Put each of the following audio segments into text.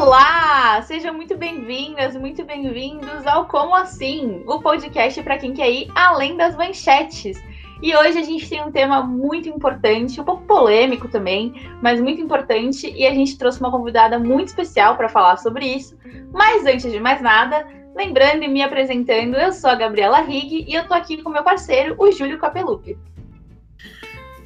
Olá! Sejam muito bem-vindas, muito bem-vindos ao Como Assim, o podcast para quem quer ir além das manchetes. E hoje a gente tem um tema muito importante, um pouco polêmico também, mas muito importante, e a gente trouxe uma convidada muito especial para falar sobre isso. Mas antes de mais nada, lembrando e me apresentando, eu sou a Gabriela Rig e eu tô aqui com meu parceiro, o Júlio Capelupi.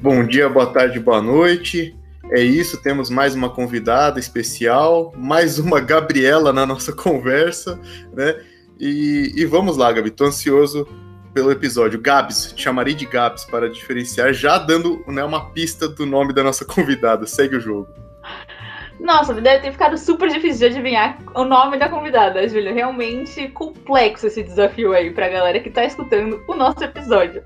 Bom dia, boa tarde, boa noite. É isso, temos mais uma convidada especial, mais uma Gabriela na nossa conversa, né? E, e vamos lá, Gabi, tô ansioso pelo episódio. Gabs, chamarei de Gabs para diferenciar, já dando né, uma pista do nome da nossa convidada. Segue o jogo. Nossa, deve ter ficado super difícil de adivinhar o nome da convidada, Júlia. Realmente complexo esse desafio aí pra galera que tá escutando o nosso episódio.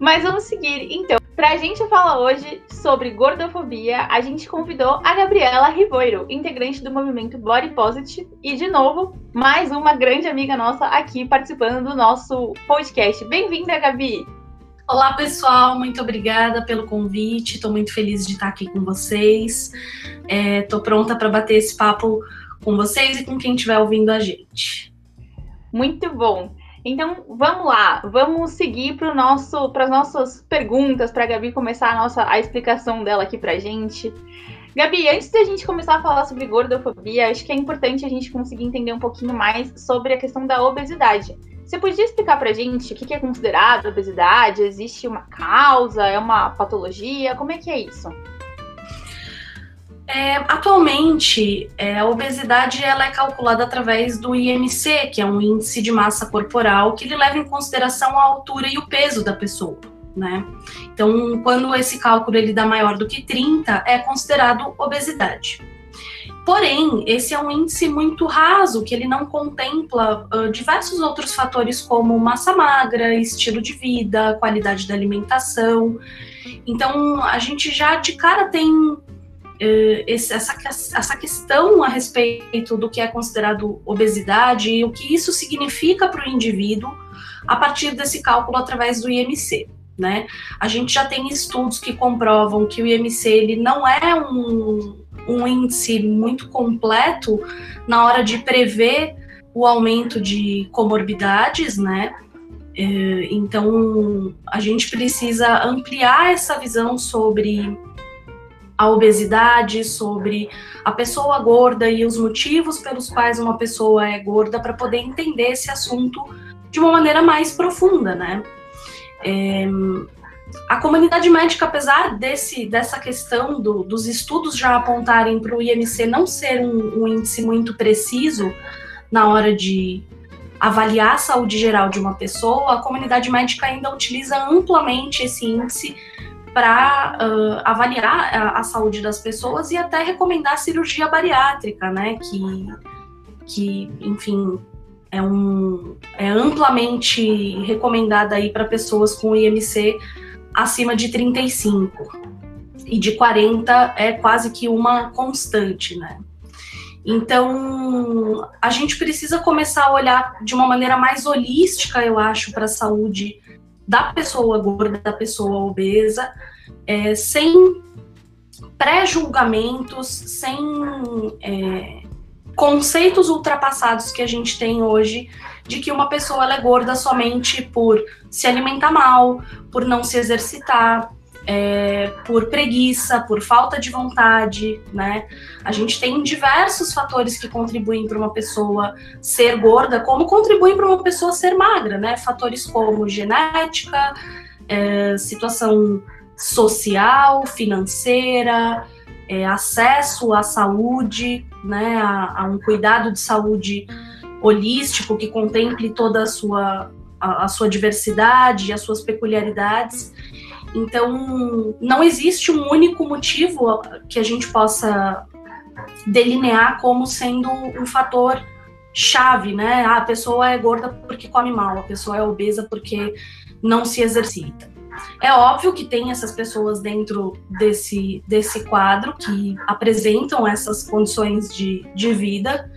Mas vamos seguir, então. Para a gente falar hoje sobre gordofobia, a gente convidou a Gabriela Rivoiro, integrante do movimento Body Positive, e de novo, mais uma grande amiga nossa aqui participando do nosso podcast. Bem-vinda, Gabi! Olá, pessoal, muito obrigada pelo convite. Estou muito feliz de estar aqui com vocês. Estou é, pronta para bater esse papo com vocês e com quem estiver ouvindo a gente. Muito bom. Então, vamos lá, vamos seguir para nosso, as nossas perguntas, para a Gabi começar a nossa a explicação dela aqui para gente. Gabi, antes de a gente começar a falar sobre gordofobia, acho que é importante a gente conseguir entender um pouquinho mais sobre a questão da obesidade. Você podia explicar para gente o que é considerado obesidade? Existe uma causa? É uma patologia? Como é que é isso? É, atualmente, é, a obesidade ela é calculada através do IMC, que é um índice de massa corporal, que ele leva em consideração a altura e o peso da pessoa. Né? Então, quando esse cálculo ele dá maior do que 30, é considerado obesidade. Porém, esse é um índice muito raso, que ele não contempla uh, diversos outros fatores como massa magra, estilo de vida, qualidade da alimentação. Então, a gente já de cara tem eh, essa, essa questão a respeito do que é considerado obesidade e o que isso significa para o indivíduo a partir desse cálculo através do IMC. Né? A gente já tem estudos que comprovam que o IMC ele não é um, um índice muito completo na hora de prever o aumento de comorbidades, né? Eh, então, a gente precisa ampliar essa visão sobre a obesidade, sobre a pessoa gorda e os motivos pelos quais uma pessoa é gorda para poder entender esse assunto de uma maneira mais profunda, né? É, a comunidade médica, apesar desse, dessa questão do, dos estudos já apontarem para o IMC não ser um, um índice muito preciso na hora de avaliar a saúde geral de uma pessoa, a comunidade médica ainda utiliza amplamente esse índice para uh, avaliar a, a, saúde das pessoas e até recomendar cirurgia bariátrica, né? Que, que enfim, é, um, é amplamente recomendada aí para pessoas com IMC acima de 35. E de 40 é quase que uma constante, né? Então, a gente precisa começar a olhar de uma maneira mais holística, eu acho, para a saúde da pessoa gorda, da pessoa obesa, é, sem pré-julgamentos, sem é, conceitos ultrapassados que a gente tem hoje de que uma pessoa é gorda somente por se alimentar mal, por não se exercitar, é, por preguiça, por falta de vontade, né? A gente tem diversos fatores que contribuem para uma pessoa ser gorda, como contribuem para uma pessoa ser magra, né? Fatores como genética, é, situação social, financeira, é, acesso à saúde, né? A, a, um cuidado de saúde holístico que contemple toda a sua a, a sua diversidade e as suas peculiaridades. Então, não existe um único motivo que a gente possa delinear como sendo um fator chave, né? Ah, a pessoa é gorda porque come mal, a pessoa é obesa porque não se exercita. É óbvio que tem essas pessoas dentro desse, desse quadro que apresentam essas condições de, de vida,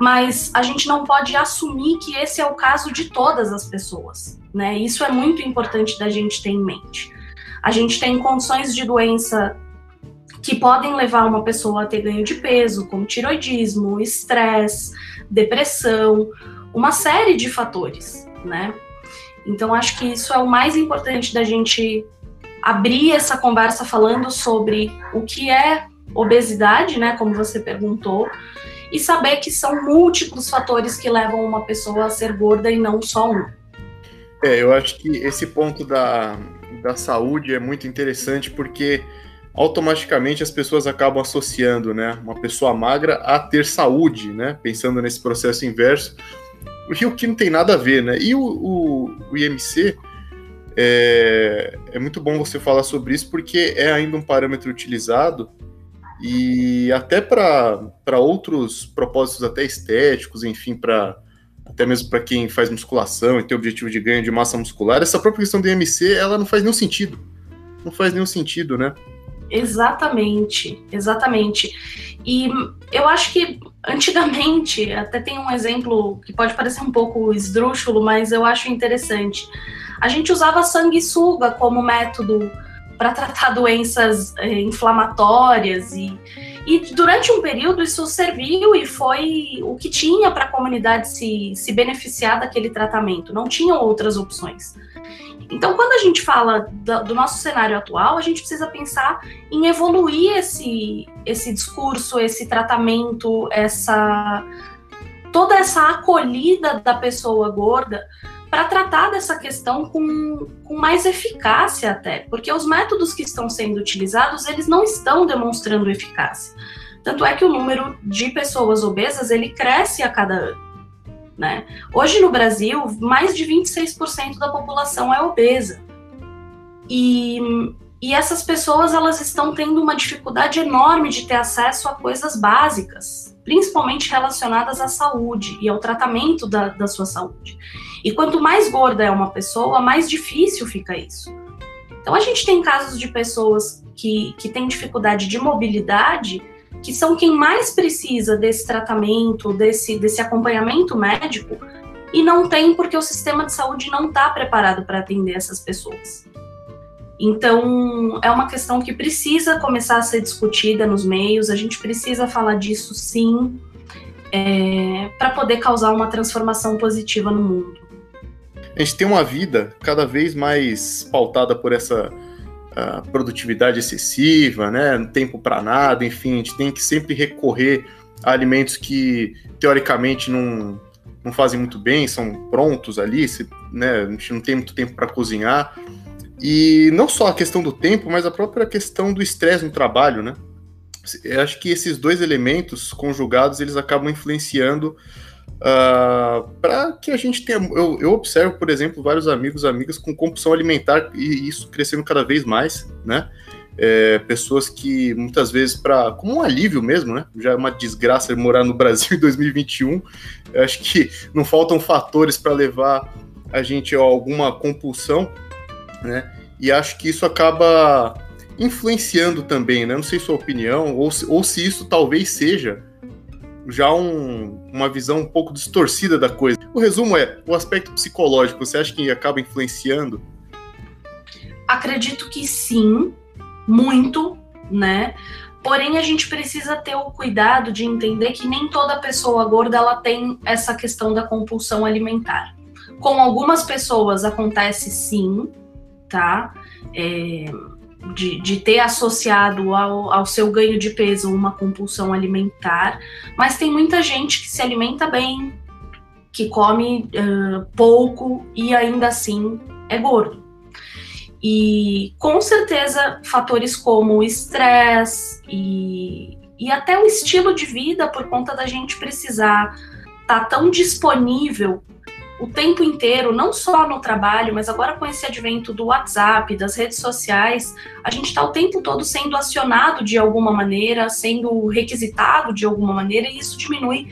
mas a gente não pode assumir que esse é o caso de todas as pessoas, né? Isso é muito importante da gente ter em mente. A gente tem condições de doença que podem levar uma pessoa a ter ganho de peso, como tiroidismo, estresse, depressão, uma série de fatores, né? Então acho que isso é o mais importante da gente abrir essa conversa falando sobre o que é obesidade, né, como você perguntou, e saber que são múltiplos fatores que levam uma pessoa a ser gorda e não só um. É, eu acho que esse ponto da, da saúde é muito interessante porque automaticamente as pessoas acabam associando, né, uma pessoa magra a ter saúde, né, pensando nesse processo inverso, o que não tem nada a ver, né? E o, o, o IMC é, é muito bom você falar sobre isso porque é ainda um parâmetro utilizado e até para outros propósitos até estéticos, enfim, para até mesmo para quem faz musculação e tem objetivo de ganho de massa muscular, essa própria questão do IMC, ela não faz nenhum sentido. Não faz nenhum sentido, né? Exatamente, exatamente. E eu acho que antigamente, até tem um exemplo que pode parecer um pouco esdrúxulo, mas eu acho interessante. A gente usava sanguessuga como método para tratar doenças eh, inflamatórias e, e durante um período isso serviu e foi o que tinha para a comunidade se, se beneficiar daquele tratamento, não tinham outras opções. Então, quando a gente fala do, nosso cenário atual, a gente precisa pensar em evoluir esse, esse discurso, esse tratamento, essa toda essa acolhida da pessoa gorda para tratar dessa questão com, com mais eficácia até, porque os métodos que estão sendo utilizados, eles não estão demonstrando eficácia. Tanto é que o número de pessoas obesas, ele cresce a cada ano. Né? Hoje no Brasil, mais de 26% da população é obesa. E, e essas pessoas elas estão tendo uma dificuldade enorme de ter acesso a coisas básicas, principalmente relacionadas à saúde e ao tratamento da, da sua saúde. E quanto mais gorda é uma pessoa, mais difícil fica isso. Então a gente tem casos de pessoas que, que têm dificuldade de mobilidade, que são quem mais precisa desse tratamento, desse, desse acompanhamento médico, e não tem porque o sistema de saúde não está preparado para atender essas pessoas. Então, é uma questão que precisa começar a ser discutida nos meios, a gente precisa falar disso sim, é, para poder causar uma transformação positiva no mundo a gente tem uma vida cada vez mais pautada por essa produtividade excessiva, né? Tempo para nada, enfim, a gente tem que sempre recorrer a alimentos que teoricamente não, não fazem muito bem, são prontos ali, se, né? A gente não tem muito tempo para cozinhar. E não só a questão do tempo, mas a própria questão do estresse no trabalho, né? Eu acho que esses dois elementos conjugados eles acabam influenciando Uh, ah, para que a gente tenha. Eu, eu, observo, por exemplo, vários amigos, amigas com compulsão alimentar e isso crescendo cada vez mais, né? É, pessoas que muitas vezes, para como um alívio mesmo, né? Já é uma desgraça morar no Brasil em 2021. Eu acho que não faltam fatores para levar a gente a alguma compulsão, né? E acho que isso acaba influenciando também, né? Não sei sua opinião, ou se, ou se isso talvez seja já um, uma visão um pouco distorcida da coisa. O resumo é: o aspecto psicológico, você acha que acaba influenciando? Acredito que sim, muito, né? Porém, a gente precisa ter o cuidado de entender que nem toda pessoa gorda ela tem essa questão da compulsão alimentar. Com algumas pessoas acontece sim, tá? É, de, de ter associado ao, ao seu ganho de peso uma compulsão alimentar, mas tem muita gente que se alimenta bem, que come uh, pouco e ainda assim é gordo. E com certeza fatores como o estresse e, e até o estilo de vida, por conta da gente precisar estar tá tão disponível o tempo inteiro, não só no trabalho, mas agora com esse advento do WhatsApp, das redes sociais, a gente está o tempo todo sendo acionado de alguma maneira, sendo requisitado de alguma maneira, e isso diminui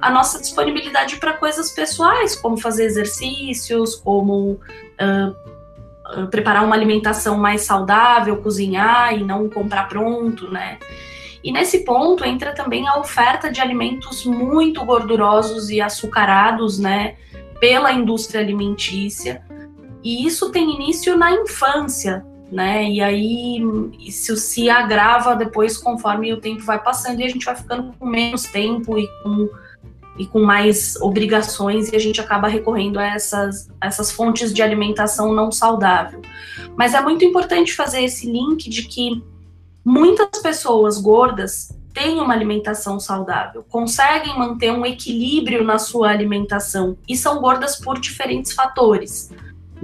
a nossa disponibilidade para coisas pessoais, como fazer exercícios, como uh, preparar uma alimentação mais saudável, cozinhar e não comprar pronto, né? E nesse ponto entra também a oferta de alimentos muito gordurosos e açucarados, né? Pela indústria alimentícia. E isso tem início na infância, né? E aí isso se agrava depois conforme o tempo vai passando e a gente vai ficando com menos tempo e com, e com mais obrigações e a gente acaba recorrendo a essas, essas fontes de alimentação não saudável. Mas é muito importante fazer esse link de que muitas pessoas gordas têm uma alimentação saudável, conseguem manter um equilíbrio na sua alimentação e são gordas por diferentes fatores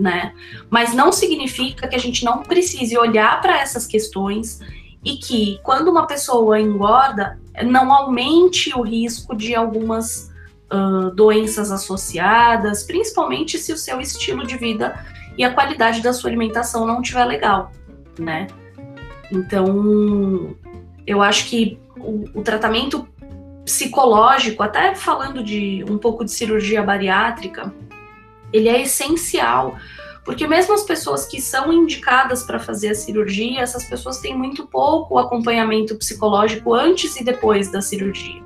né? Mas não significa que a gente não precise olhar para essas questões e que quando uma pessoa engorda, não aumente o risco de algumas uh, doenças associadas, principalmente se o seu estilo de vida e a qualidade da sua alimentação não estiver legal, né? Então, eu acho que o, o tratamento psicológico, até falando de um pouco de cirurgia bariátrica, ele é essencial, porque mesmo as pessoas que são indicadas para fazer a cirurgia, essas pessoas têm muito pouco acompanhamento psicológico antes e depois da cirurgia.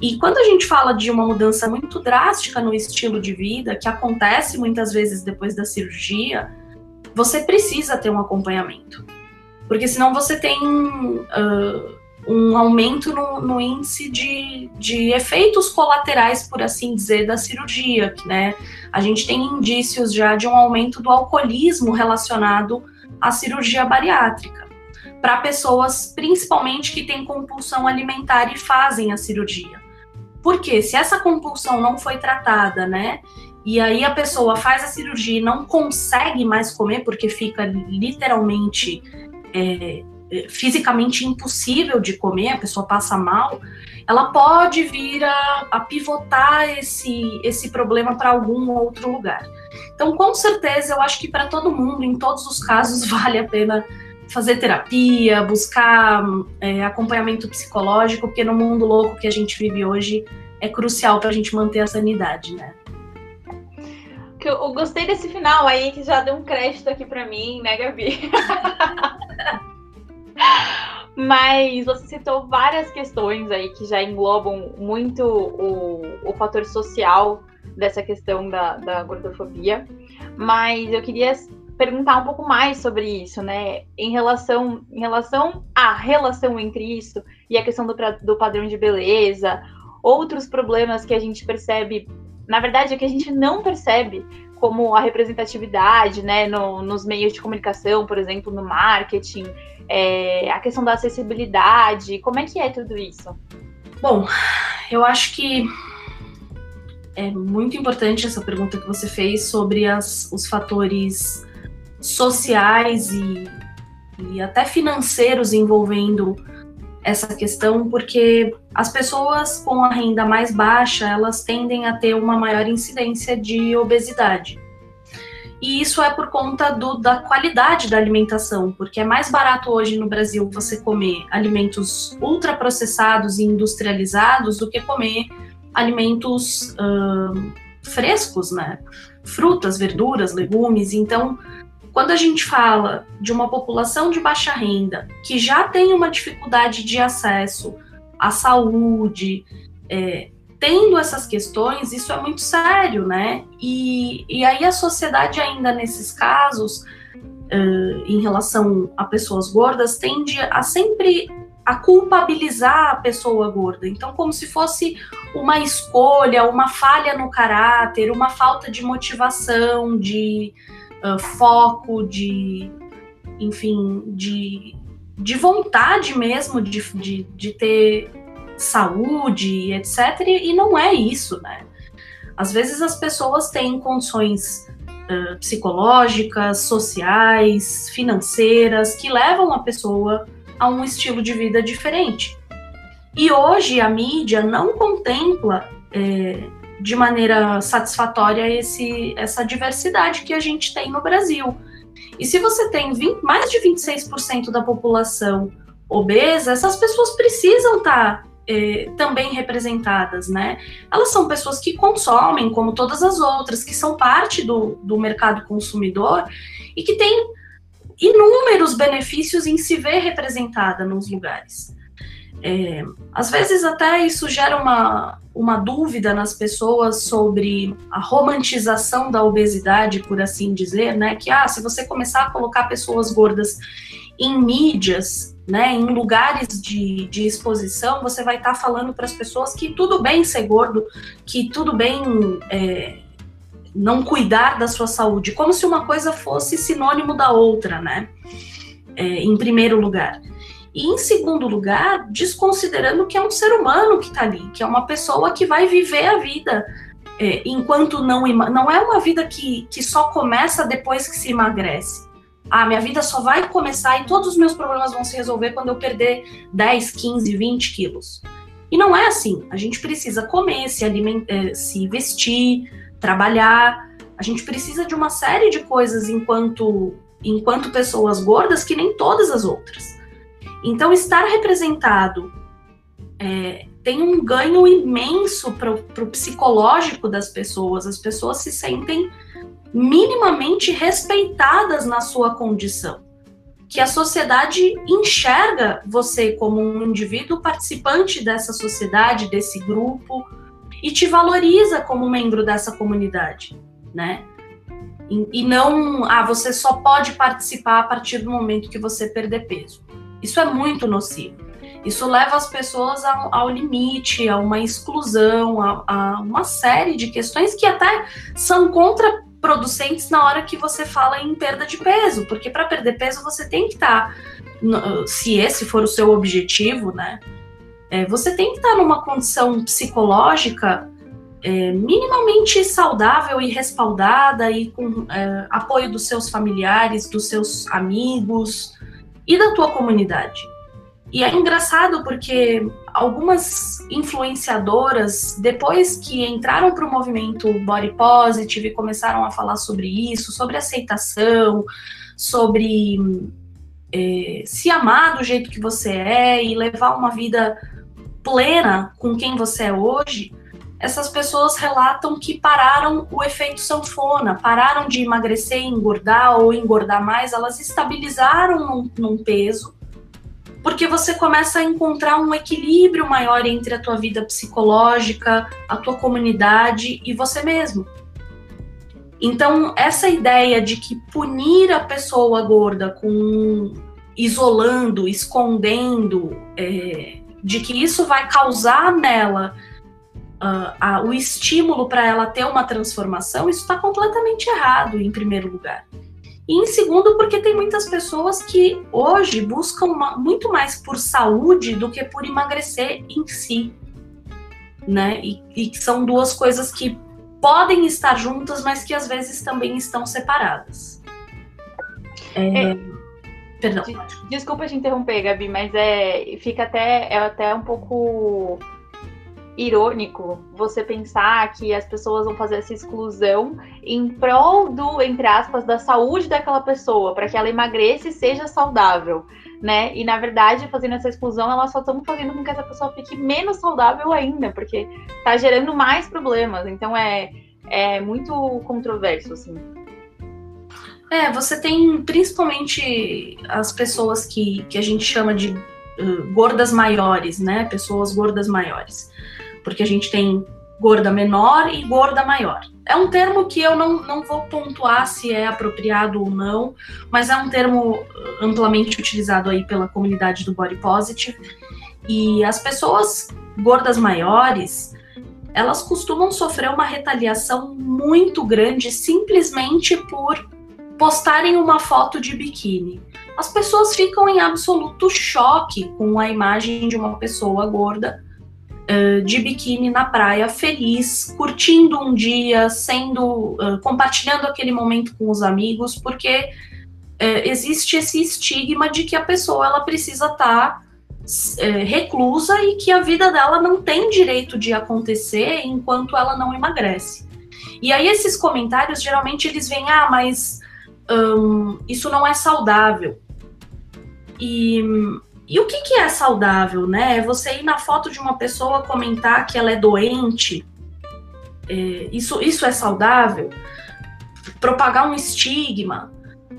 E quando a gente fala de uma mudança muito drástica no estilo de vida, que acontece muitas vezes depois da cirurgia, você precisa ter um acompanhamento. Porque senão você tem uh, um aumento no, no índice de, de, efeitos colaterais, por assim dizer, da cirurgia, né? A gente tem indícios já de um aumento do alcoolismo relacionado à cirurgia bariátrica, para pessoas principalmente que têm compulsão alimentar e fazem a cirurgia. Porque se essa compulsão não foi tratada, né? E aí a pessoa faz a cirurgia e não consegue mais comer porque fica literalmente é, fisicamente impossível de comer, a pessoa passa mal, ela pode vir a, a pivotar esse, esse problema para algum outro lugar. Então, com certeza, eu acho que para todo mundo, em todos os casos, vale a pena fazer terapia, buscar é, acompanhamento psicológico, porque no mundo louco que a gente vive hoje é crucial para a gente manter a sanidade, né? Eu, gostei desse final aí, que já deu um crédito aqui para mim, né, Gabi? Mas você citou várias questões aí que já englobam muito o, o fator social dessa questão da, da gordofobia. Mas eu queria perguntar um pouco mais sobre isso, né? Em relação, em relação à relação entre isso e a questão do, do padrão de beleza, outros problemas que a gente percebe, na verdade, é que a gente não percebe, como a representatividade, né, no, nos meios de comunicação, por exemplo, no marketing, é, a questão da acessibilidade, como é que é tudo isso? Bom, eu acho que é muito importante essa pergunta que você fez sobre as, os fatores sociais e, e até financeiros envolvendo essa questão, porque as pessoas com a renda mais baixa, elas tendem a ter uma maior incidência de obesidade. E isso é por conta do, da qualidade da alimentação, porque é mais barato hoje no Brasil você comer alimentos ultraprocessados e industrializados do que comer alimentos uh, frescos, né? Frutas, verduras, legumes. Então, quando a gente fala de uma população de baixa renda que já tem uma dificuldade de acesso à saúde, é, tendo essas questões, isso é muito sério, né? E, e aí a sociedade ainda nesses casos, uh, em relação a pessoas gordas, tende a sempre a culpabilizar a pessoa gorda. Então, como se fosse uma escolha, uma falha no caráter, uma falta de motivação, de uh, foco, de, enfim, de, de vontade mesmo de, de, de ter saúde, etc. E não é isso, né? Às vezes as pessoas têm condições uh, psicológicas, sociais, financeiras que levam a pessoa a um estilo de vida diferente. E hoje a mídia não contempla é, de maneira satisfatória esse, essa diversidade que a gente tem no Brasil. E se você tem 20, mais de 26% da população obesa, essas pessoas precisam estar tá eh, também representadas, né? Elas são pessoas que consomem, como todas as outras, que são parte do, do mercado consumidor e que têm inúmeros benefícios em se ver representada nos lugares. É, às vezes até isso gera uma, uma dúvida nas pessoas sobre a romantização da obesidade, por assim dizer, né? Que ah, se você começar a colocar pessoas gordas em mídias, né, em lugares de, de exposição, você vai estar tá falando para as pessoas que tudo bem ser gordo, que tudo bem é, não cuidar da sua saúde, como se uma coisa fosse sinônimo da outra, né? É, em primeiro lugar. E em segundo lugar, desconsiderando que é um ser humano que está ali, que é uma pessoa que vai viver a vida é, enquanto não não é uma vida que, que só começa depois que se emagrece. Ah, minha vida só vai começar e todos os meus problemas vão se resolver quando eu perder 10, 15, 20 quilos. E não é assim. A gente precisa comer, se alimentar, é, se vestir, trabalhar. A gente precisa de uma série de coisas enquanto enquanto pessoas gordas que nem todas as outras. Então, estar representado é, tem um ganho imenso para o psicológico das pessoas. As pessoas se sentem minimamente respeitadas na sua condição. Que a sociedade enxerga você como um indivíduo participante dessa sociedade, desse grupo, e te valoriza como membro dessa comunidade, né? E, e não, ah, você só pode participar a partir do momento que você perder peso. Isso é muito nocivo. Isso leva as pessoas ao, ao limite, a uma exclusão, a, a, uma série de questões que até são contraproducentes na hora que você fala em perda de peso, porque para perder peso você tem que estar, tá, se esse for o seu objetivo, né? É, você tem que estar tá numa condição psicológica é, minimamente saudável e respaldada e com é, apoio dos seus familiares, dos seus amigos, e da tua comunidade. E é engraçado porque algumas influenciadoras, depois que entraram para o movimento body positive, começaram a falar sobre isso, sobre aceitação, sobre é, se amar do jeito que você é e levar uma vida plena com quem você é hoje, essas pessoas relatam que pararam o efeito sanfona, pararam de emagrecer, engordar ou engordar mais, elas estabilizaram num, num peso, porque você começa a encontrar um equilíbrio maior entre a tua vida psicológica, a tua comunidade e você mesmo. Então, essa ideia de que punir a pessoa gorda com isolando, escondendo, é, de que isso vai causar nela uh, o estímulo para ela ter uma transformação, isso está completamente errado, em primeiro lugar. E em segundo, porque tem muitas pessoas que hoje buscam uma, muito mais por saúde do que por emagrecer em si. Né? E, e são duas coisas que podem estar juntas, mas que às vezes também estão separadas. É... É... Perdão. Desculpa te interromper, Gabi, mas é, fica até, é até um pouco irônico você pensar que as pessoas vão fazer essa exclusão em prol do, entre aspas, da saúde daquela pessoa, para que ela emagreça e seja saudável, né? E na verdade, fazendo essa exclusão, elas só estão fazendo com que essa pessoa fique menos saudável ainda, porque tá gerando mais problemas. Então é, é muito controverso, assim. É, você tem principalmente as pessoas que, que a gente chama de uh, gordas maiores, né? Pessoas gordas maiores porque a gente tem gorda menor e gorda maior. É um termo que eu não, não vou pontuar se é apropriado ou não, mas é um termo amplamente utilizado aí pela comunidade do body positive. E as pessoas gordas maiores, elas costumam sofrer uma retaliação muito grande simplesmente por postarem uma foto de biquíni. As pessoas ficam em absoluto choque com a imagem de uma pessoa gorda de biquíni na praia, feliz, curtindo um dia, sendo uh, compartilhando aquele momento com os amigos, porque existe esse estigma de que a pessoa ela precisa estar tá, reclusa e que a vida dela não tem direito de acontecer enquanto ela não emagrece. E aí esses comentários geralmente eles vêm, ah, mas isso não é saudável. E e o que, que é saudável, né? É você ir na foto de uma pessoa comentar que ela é doente. É, isso, isso é saudável? Propagar um estigma.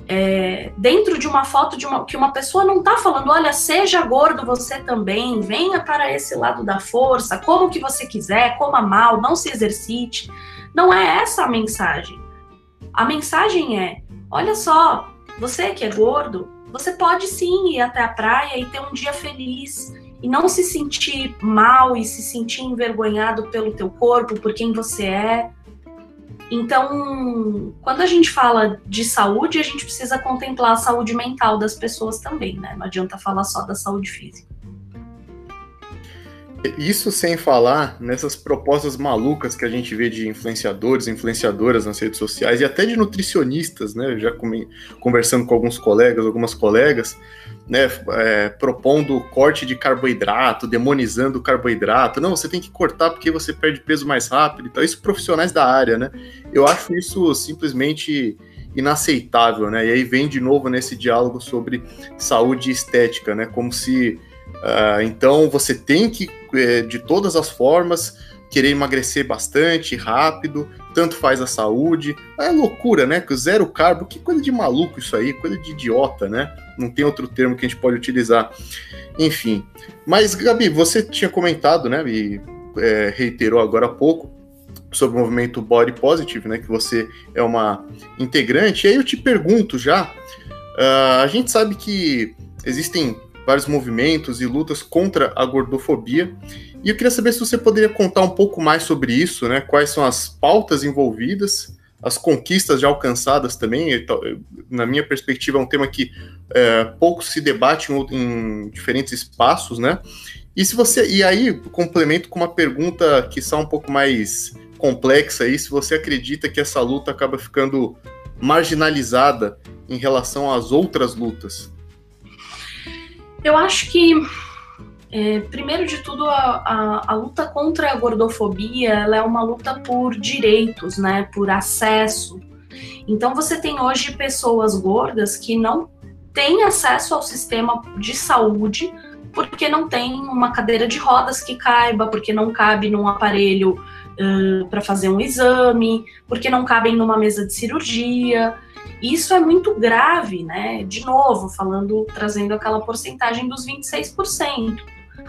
é, dentro de uma foto de uma, que uma pessoa não está falando, olha, seja gordo você também, venha para esse lado da força, como que você quiser, coma mal, não se exercite. Não é essa a mensagem. A mensagem é: olha só, você que é gordo, você pode sim ir até a praia e ter um dia feliz e não se sentir mal e se sentir envergonhado pelo teu corpo, por quem você é. Então, quando a gente fala de saúde, a gente precisa contemplar a saúde mental das pessoas também, né? Não adianta falar só da saúde física. Isso sem falar nessas propostas malucas que a gente vê de influenciadores, influenciadoras nas redes sociais e até de nutricionistas, né? Já conversando com alguns colegas, algumas colegas, né? É, propondo corte de carboidrato, demonizando o carboidrato. Não, você tem que cortar porque você perde peso mais rápido. Então, isso profissionais da área, né? Eu acho isso simplesmente inaceitável, né? E aí vem de novo nesse diálogo sobre saúde e estética, né? Como se Uh, então você tem que, é, de todas as formas, querer emagrecer bastante, rápido, tanto faz a saúde. É loucura, né? Que zero carbo, que coisa de maluco isso aí, coisa de idiota, né? Não tem outro termo que a gente pode utilizar. Enfim. Mas, Gabi, você tinha comentado, né? E é, reiterou agora há pouco sobre o movimento Body Positive, né? Que você é uma integrante. E aí eu te pergunto já. Uh, a gente sabe que existem vários movimentos e lutas contra a gordofobia. E eu queria saber se você poderia contar um pouco mais sobre isso, né? Quais são as pautas envolvidas, as conquistas já alcançadas também. Na minha perspectiva, é um tema que é, pouco se debate em, em, diferentes espaços, né? E se você e aí complemento com uma pergunta que está um pouco mais complexa aí, se você acredita que essa luta acaba ficando marginalizada em relação às outras lutas. Eu acho que, é, primeiro de tudo, a, a, a, luta contra a gordofobia ela é uma luta por direitos, né, por acesso. Então, você tem hoje pessoas gordas que não têm acesso ao sistema de saúde porque não tem uma cadeira de rodas que caiba, porque não cabe num aparelho uh, para fazer um exame, porque não cabem numa mesa de cirurgia. Isso é muito grave, né? De novo, falando, trazendo aquela porcentagem dos 26%.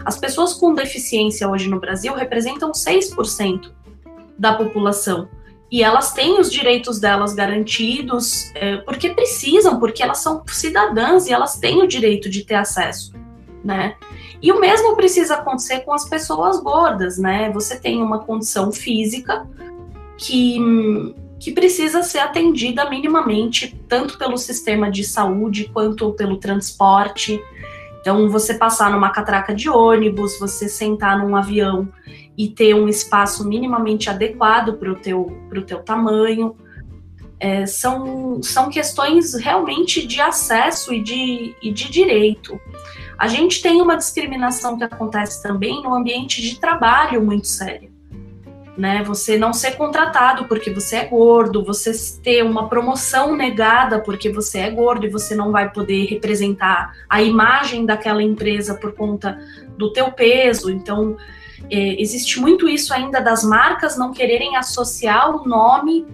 As pessoas com deficiência hoje no Brasil representam 6% da população. E elas têm os direitos delas garantidos é, porque precisam, porque elas são cidadãs e elas têm o direito de ter acesso, né? E o mesmo precisa acontecer com as pessoas gordas, né? Você tem uma condição física que que precisa ser atendida minimamente, tanto pelo sistema de saúde quanto pelo transporte. Então, você passar numa catraca de ônibus, você sentar num avião e ter um espaço minimamente adequado para o teu, teu tamanho. É, são, são questões realmente de acesso e de, e de direito. A gente tem uma discriminação que acontece também no ambiente de trabalho muito séria né? Você não ser contratado porque você é gordo, você ter uma promoção negada porque você é gordo e você não vai poder representar a imagem daquela empresa por conta do teu peso. Então, é, existe muito isso ainda das marcas não quererem associar o nome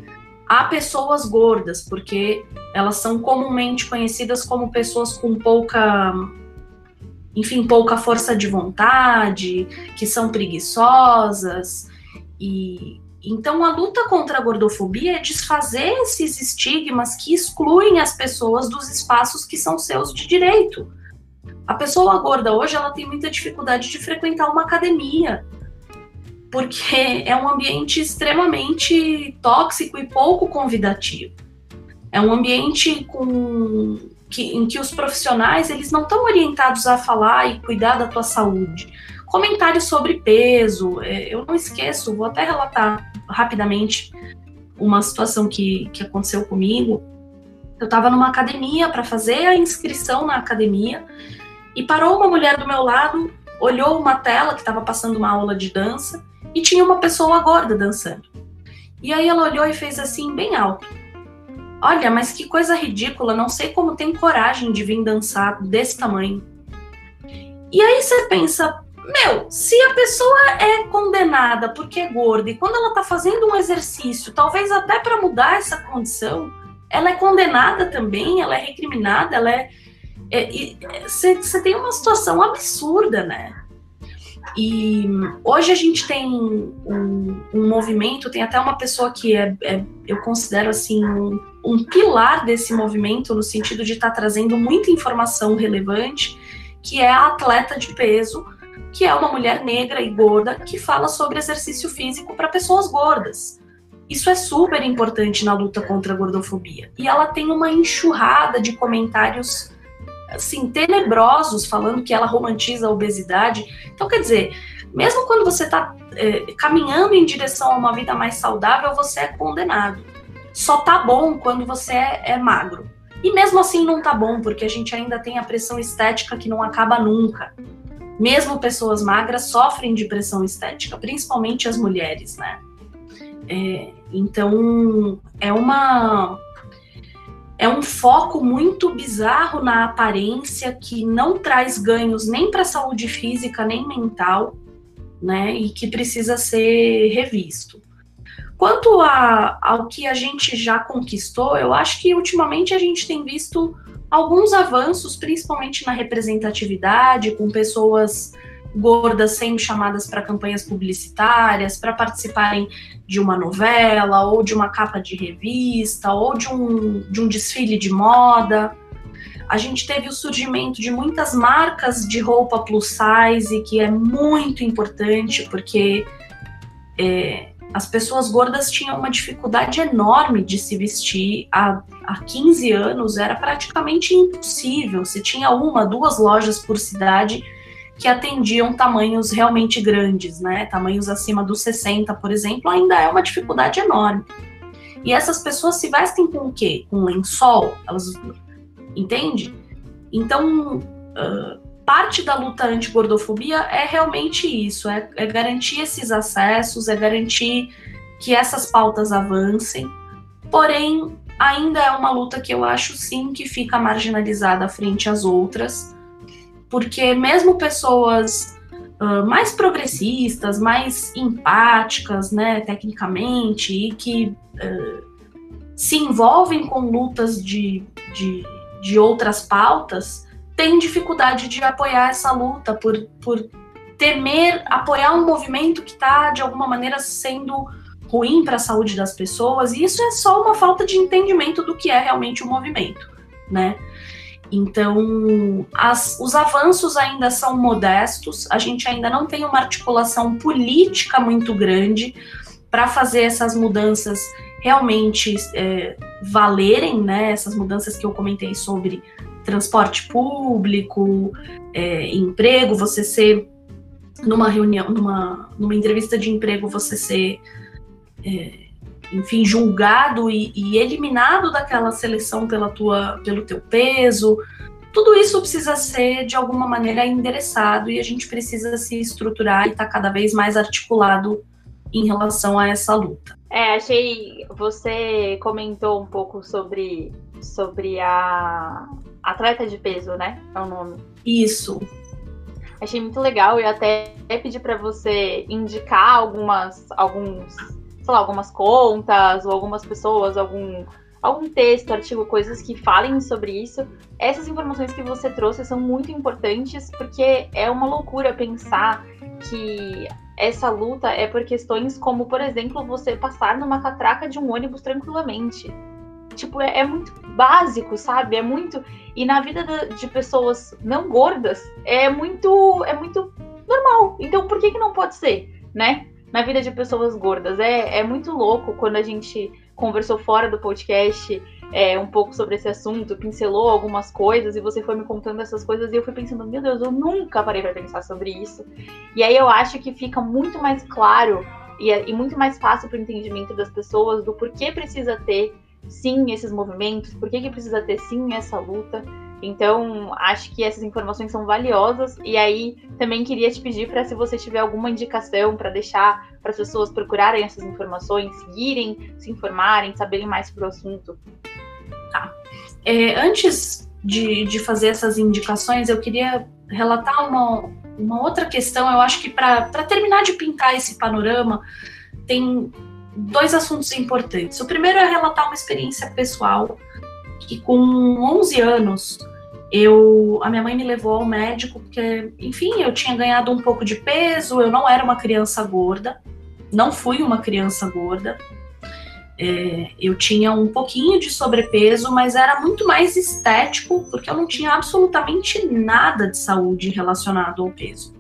a pessoas gordas, porque elas são comumente conhecidas como pessoas com pouca enfim, pouca força de vontade, que são preguiçosas, e então a luta contra a gordofobia é desfazer esses estigmas que excluem as pessoas dos espaços que são seus de direito. A pessoa gorda hoje ela tem muita dificuldade de frequentar uma academia, porque é um ambiente extremamente tóxico e pouco convidativo. É um ambiente com que, em que os profissionais eles não estão orientados a falar e cuidar da tua saúde Comentários sobre peso, é, eu não esqueço, vou até relatar rapidamente uma situação que, que aconteceu comigo. Eu estava numa academia para fazer a inscrição na academia e parou uma mulher do meu lado, olhou uma tela que estava passando uma aula de dança e tinha uma pessoa gorda dançando. E aí ela olhou e fez assim, bem alto: Olha, mas que coisa ridícula, não sei como tem coragem de vir dançar desse tamanho. E aí você pensa, meu, se a pessoa é condenada porque é gorda e quando ela tá fazendo um exercício, talvez até para mudar essa condição, ela é condenada também, ela é recriminada, ela é. Você é, tem uma situação absurda, né? E hoje a gente tem um, um movimento, tem até uma pessoa que é, é eu considero assim, um, um, pilar desse movimento, no sentido de estar tá trazendo muita informação relevante, que é a atleta de peso, que é uma mulher negra e gorda que fala sobre exercício físico para pessoas gordas. Isso é super importante na luta contra a gordofobia. E ela tem uma enxurrada de comentários assim tenebrosos falando que ela romantiza a obesidade. Então, quer dizer, mesmo quando você está é, caminhando em direção a uma vida mais saudável, você é condenado. Só tá bom quando você é, é magro. E mesmo assim não tá bom, porque a gente ainda tem a pressão estética que não acaba nunca. Mesmo pessoas magras sofrem de pressão estética, principalmente as mulheres, né? É, então é uma é um foco muito bizarro na aparência que não traz ganhos nem para a saúde física nem mental, né? E que precisa ser revisto. Quanto a, ao que a gente já conquistou, eu acho que ultimamente a gente tem visto alguns avanços, principalmente na representatividade, com pessoas gordas sendo chamadas para campanhas publicitárias, para participarem de uma novela, ou de uma capa de revista, ou de um, de um desfile de moda. A gente teve o surgimento de muitas marcas de roupa plus size, que é muito importante, porque é, as pessoas gordas tinham uma dificuldade enorme de se vestir. Há, há 15 anos era praticamente impossível. Se tinha uma, duas lojas por cidade que atendiam tamanhos realmente grandes, né? Tamanhos acima dos 60, por exemplo, ainda é uma dificuldade enorme. E essas pessoas se vestem com o quê? Com lençol? Elas, entende? Então, uh, parte da luta anti-gordofobia é realmente isso: é, é garantir esses acessos, é garantir que essas pautas avancem. Porém, ainda é uma luta que eu acho sim que fica marginalizada frente às outras, porque mesmo pessoas uh, mais progressistas, mais empáticas, né, tecnicamente, e que uh, se envolvem com lutas de, de, de outras pautas, tem dificuldade de apoiar essa luta, por, por temer apoiar um movimento que está, de alguma maneira, sendo ruim para a saúde das pessoas, e isso é só uma falta de entendimento do que é realmente o movimento, né? Então, as, os avanços ainda são modestos, a gente ainda não tem uma articulação política muito grande para fazer essas mudanças realmente é, valerem, né? Essas mudanças que eu comentei sobre transporte público, é, emprego, você ser numa reunião, numa, numa entrevista de emprego, você ser, é, enfim, julgado e, e, eliminado daquela seleção pela tua, pelo teu peso. Tudo isso precisa ser de alguma maneira endereçado e a gente precisa se estruturar e estar tá cada vez mais articulado em relação a essa luta. É, achei. Você comentou um pouco sobre, sobre a atleta de peso, né? É o nome. Isso. Achei muito legal e até pedi para você indicar algumas, alguns, sei lá, algumas contas ou algumas pessoas, algum algum texto, artigo, coisas que falem sobre isso. Essas informações que você trouxe são muito importantes porque é uma loucura pensar que essa luta é por questões como, por exemplo, você passar numa catraca de um ônibus tranquilamente. Tipo, é, é muito básico, sabe? É muito. E na vida de pessoas não gordas, é muito. É muito normal. Então, por que, que não pode ser, né? Na vida de pessoas gordas. É, é muito louco quando a gente conversou fora do podcast é, um pouco sobre esse assunto, pincelou algumas coisas e você foi me contando essas coisas e eu fui pensando, meu Deus, eu nunca parei para pensar sobre isso. E aí eu acho que fica muito mais claro e, e muito mais fácil para o entendimento das pessoas do porquê precisa ter sim esses movimentos, por que, que precisa ter sim essa luta. Então, acho que essas informações são valiosas. E aí, também queria te pedir para se você tiver alguma indicação para deixar para as pessoas procurarem essas informações, seguirem, se informarem, saberem mais sobre o assunto. Tá. É, antes de, de fazer essas indicações, eu queria relatar uma, uma outra questão. Eu acho que para terminar de pintar esse panorama, tem dois assuntos importantes. O primeiro é relatar uma experiência pessoal que com 11 anos eu a minha mãe me levou ao médico porque, enfim, eu tinha ganhado um pouco de peso, eu não era uma criança gorda, não fui uma criança gorda. É, eu tinha um pouquinho de sobrepeso, mas era muito mais estético, porque eu não tinha absolutamente nada de saúde relacionado ao peso.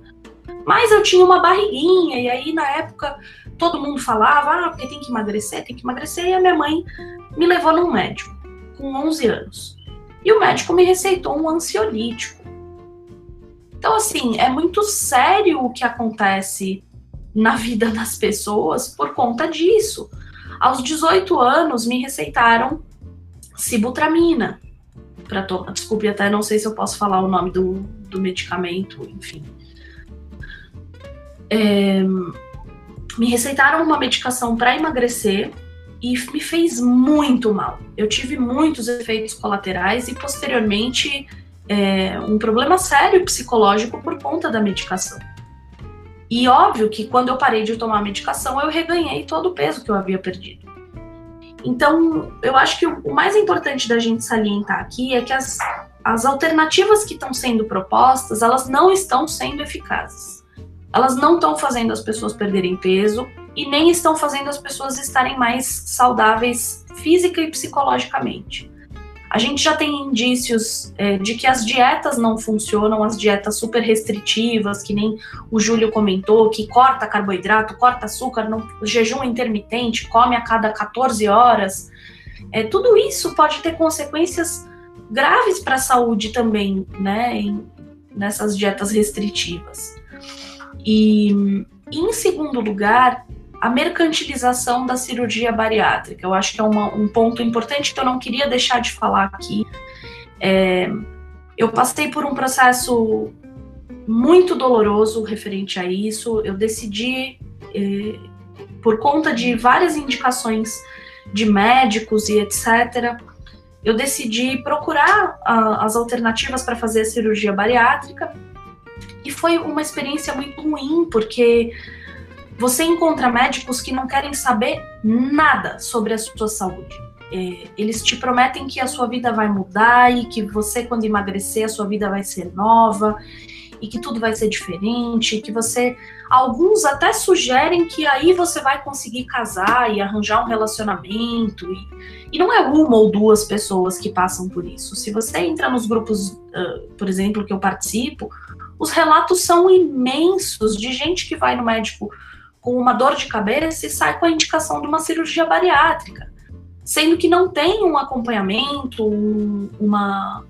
Mas eu tinha uma barriguinha, e aí na época todo mundo falava, ah, porque tem que emagrecer, tem que emagrecer, e a minha mãe me levou num médico, com 11 anos. E o médico me receitou um ansiolítico. Então, assim, é muito sério o que acontece na vida das pessoas por conta disso. Aos 18 anos, me receitaram sibutramina para tomar. Desculpe, até não sei se eu posso falar o nome do, do medicamento, enfim. É, me receitaram uma medicação para emagrecer e me fez muito mal. Eu tive muitos efeitos colaterais e, posteriormente, é, um problema sério psicológico por conta da medicação. E óbvio que quando eu parei de tomar a medicação, eu reganhei todo o peso que eu havia perdido. Então, eu acho que o mais importante da gente salientar aqui é que as, as alternativas que estão sendo propostas, elas não estão sendo eficazes. Elas não estão fazendo as pessoas perderem peso, e nem estão fazendo as pessoas estarem mais saudáveis física e psicologicamente. A gente já tem indícios é, de que as dietas não funcionam, as dietas super restritivas, que nem o Júlio comentou, que corta carboidrato, corta açúcar, não, jejum intermitente, come a cada 14 horas. É, tudo isso pode ter consequências graves para a saúde também, né, em, nessas dietas restritivas. E, em segundo lugar, a mercantilização da cirurgia bariátrica. Eu acho que é uma, um ponto importante que eu não queria deixar de falar aqui. É, eu passei por um processo muito doloroso referente a isso. Eu decidi, é, por conta de várias indicações de médicos e etc., eu decidi procurar a, as alternativas para fazer a cirurgia bariátrica. E foi uma experiência muito ruim, porque você encontra médicos que não querem saber nada sobre a sua saúde. É, eles te prometem que a sua vida vai mudar e que você, quando emagrecer, a sua vida vai ser nova e que tudo vai ser diferente, que você. Alguns até sugerem que aí você vai conseguir casar e arranjar um relacionamento. E, e não é uma ou duas pessoas que passam por isso. Se você entra nos grupos, uh, por exemplo, que eu participo, os relatos são imensos de gente que vai no médico com uma dor de cabeça e sai com a indicação de uma cirurgia bariátrica, sendo que não tem um acompanhamento, um, uma,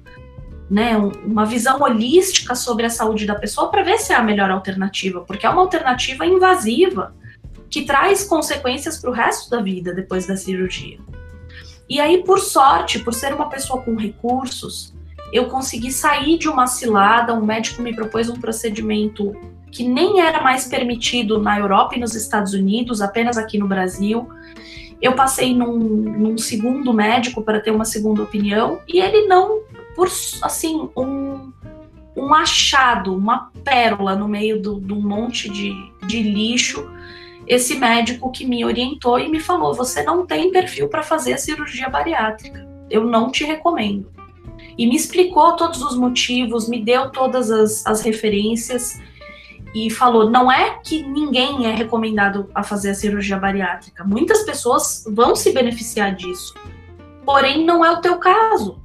né, uma visão holística sobre a saúde da pessoa para ver se é a melhor alternativa, porque é uma alternativa invasiva que traz consequências para o resto da vida depois da cirurgia. E aí, por sorte, por ser uma pessoa com recursos, eu consegui sair de uma cilada. Um médico me propôs um procedimento que nem era mais permitido na Europa e nos Estados Unidos, apenas aqui no Brasil. Eu passei num, num segundo médico para ter uma segunda opinião e ele não, por assim, um, um achado, uma pérola no meio de um monte de, de lixo. Esse médico que me orientou e me falou: você não tem perfil para fazer a cirurgia bariátrica. Eu não te recomendo. E me explicou todos os motivos, me deu todas as, as referências e falou: não é que ninguém é recomendado a fazer a cirurgia bariátrica. Muitas pessoas vão se beneficiar disso. Porém, não é o teu caso.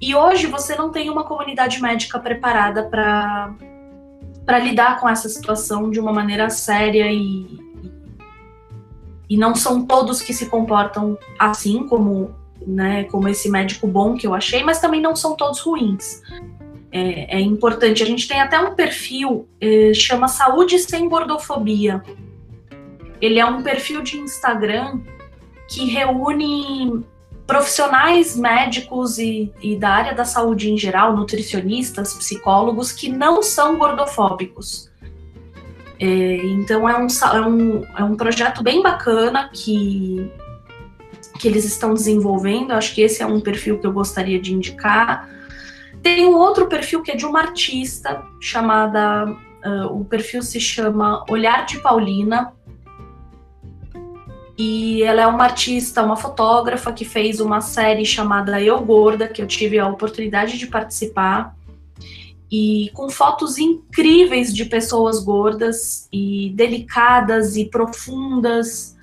E hoje você não tem uma comunidade médica preparada para lidar com essa situação de uma maneira séria e e não são todos que se comportam assim como né, como esse médico bom que eu achei, mas também não são todos ruins é, é importante. A gente tem até um perfil, é, chama Saúde Sem Gordofobia. Ele é um perfil de Instagram que reúne profissionais médicos e, e, da área da saúde em geral, nutricionistas, psicólogos, que não são gordofóbicos. É, então é um, é, um, é um projeto bem bacana que, que eles estão desenvolvendo. Acho que esse é um perfil que eu gostaria de indicar. Tem um outro perfil que é de uma artista chamada. Uh, o perfil se chama Olhar de Paulina. E ela é uma artista, uma fotógrafa que fez uma série chamada Eu Gorda, que eu tive a oportunidade de participar. E com fotos incríveis de pessoas gordas e delicadas e profundas.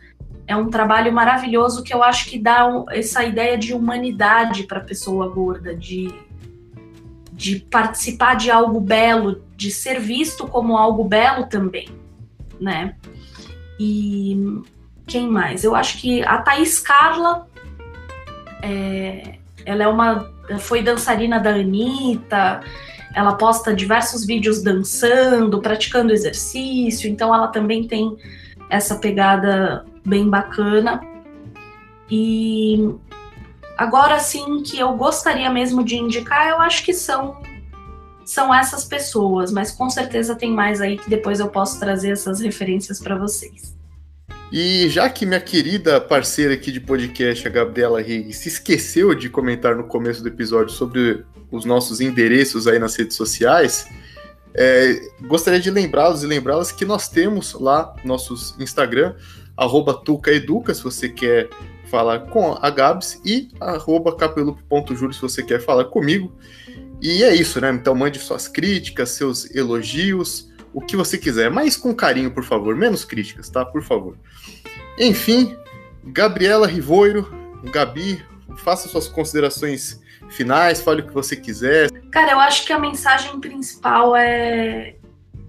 É um trabalho maravilhoso que eu acho que dá essa ideia de humanidade para a pessoa gorda, de, de participar de algo belo, de ser visto como algo belo também, né? E quem mais? Eu acho que a Thaís Carla, é, ela é uma, foi dançarina da Anitta, ela posta diversos vídeos dançando, praticando exercício, então ela também tem essa pegada bem bacana. E agora sim que eu gostaria mesmo de indicar, eu acho que são são essas pessoas, mas com certeza tem mais aí que depois eu posso trazer essas referências para vocês. E já que minha querida parceira aqui de podcast, a Gabriela Riggs, se esqueceu de comentar no começo do episódio sobre os nossos endereços aí nas redes sociais, é, gostaria de lembrá-los e lembrá-las que nós temos lá nossos Instagram, arroba tucaeduca, se você quer falar com a Gabs, e arroba capelup.júlio, se você quer falar comigo. E é isso, né? Então mande suas críticas, seus elogios, o que você quiser, mas com carinho, por favor, menos críticas, tá? Por favor. Enfim, Gabriela Rivoiro, Gabi, faça suas considerações finais, fale o que você quiser. Cara, eu acho que a mensagem principal é,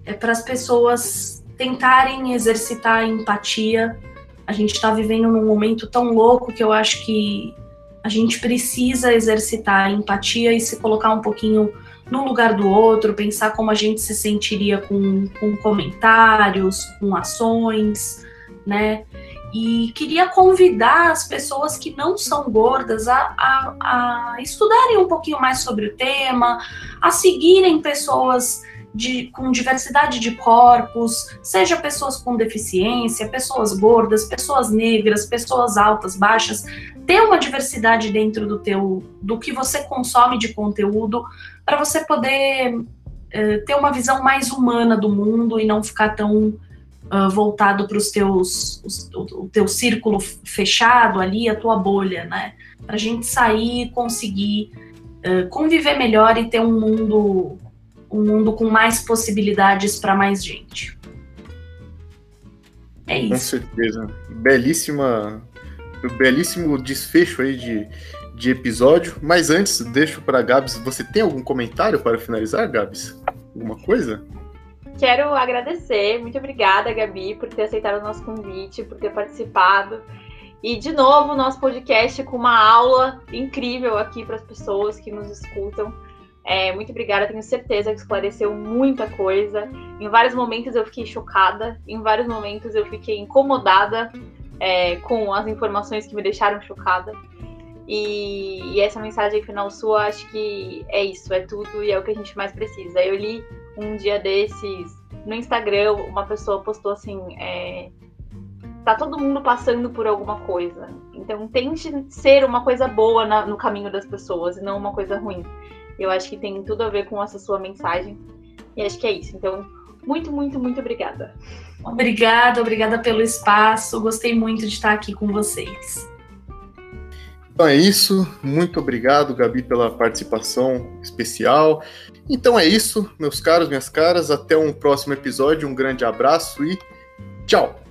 é para as pessoas tentarem exercitar a empatia. A gente está vivendo num momento tão louco que eu acho que a gente precisa exercitar a empatia e se colocar um pouquinho no lugar do outro, pensar como a gente se sentiria com, com comentários, com ações, né? E queria convidar as pessoas que não são gordas a, a, a estudarem um pouquinho mais sobre o tema, a seguirem pessoas de, com diversidade de corpos, seja pessoas com deficiência, pessoas gordas, pessoas negras, pessoas altas, baixas, ter uma diversidade dentro do teu do que você consome de conteúdo para você poder uh, ter uma visão mais humana do mundo e não ficar tão uh, voltado para os teus o, o, teu círculo fechado ali, a tua bolha, né? Para a gente sair conseguir uh, conviver melhor e ter um mundo um mundo com mais possibilidades para mais gente. É isso. Com certeza. Belíssima belíssimo desfecho aí de, de episódio. Mas antes, deixo para Gabs. Você tem algum comentário para finalizar, Gabs? Alguma coisa? Quero agradecer. Muito obrigada, Gabi, por ter aceitado o nosso convite, por ter participado. E, de novo, nosso podcast com uma aula incrível aqui para as pessoas que nos escutam. É, muito obrigada, tenho certeza que esclareceu muita coisa. Em vários momentos eu fiquei chocada, em vários momentos eu fiquei incomodada é, com as informações que me deixaram chocada. E, e, essa mensagem final sua, acho que é isso, é tudo e é o que a gente mais precisa. Eu li um dia desses no Instagram, uma pessoa postou assim: é, tá todo mundo passando por alguma coisa. Então tente ser uma coisa boa na, no caminho das pessoas e não uma coisa ruim. Eu acho que tem tudo a ver com essa sua mensagem. E acho que é isso. Então, muito, muito, muito obrigada. Obrigada, obrigada pelo espaço. Gostei muito de estar aqui com vocês. Então é isso. Muito obrigado, Gabi, pela participação especial. Então é isso, meus caros, minhas caras. Até um próximo episódio. Um grande abraço e tchau!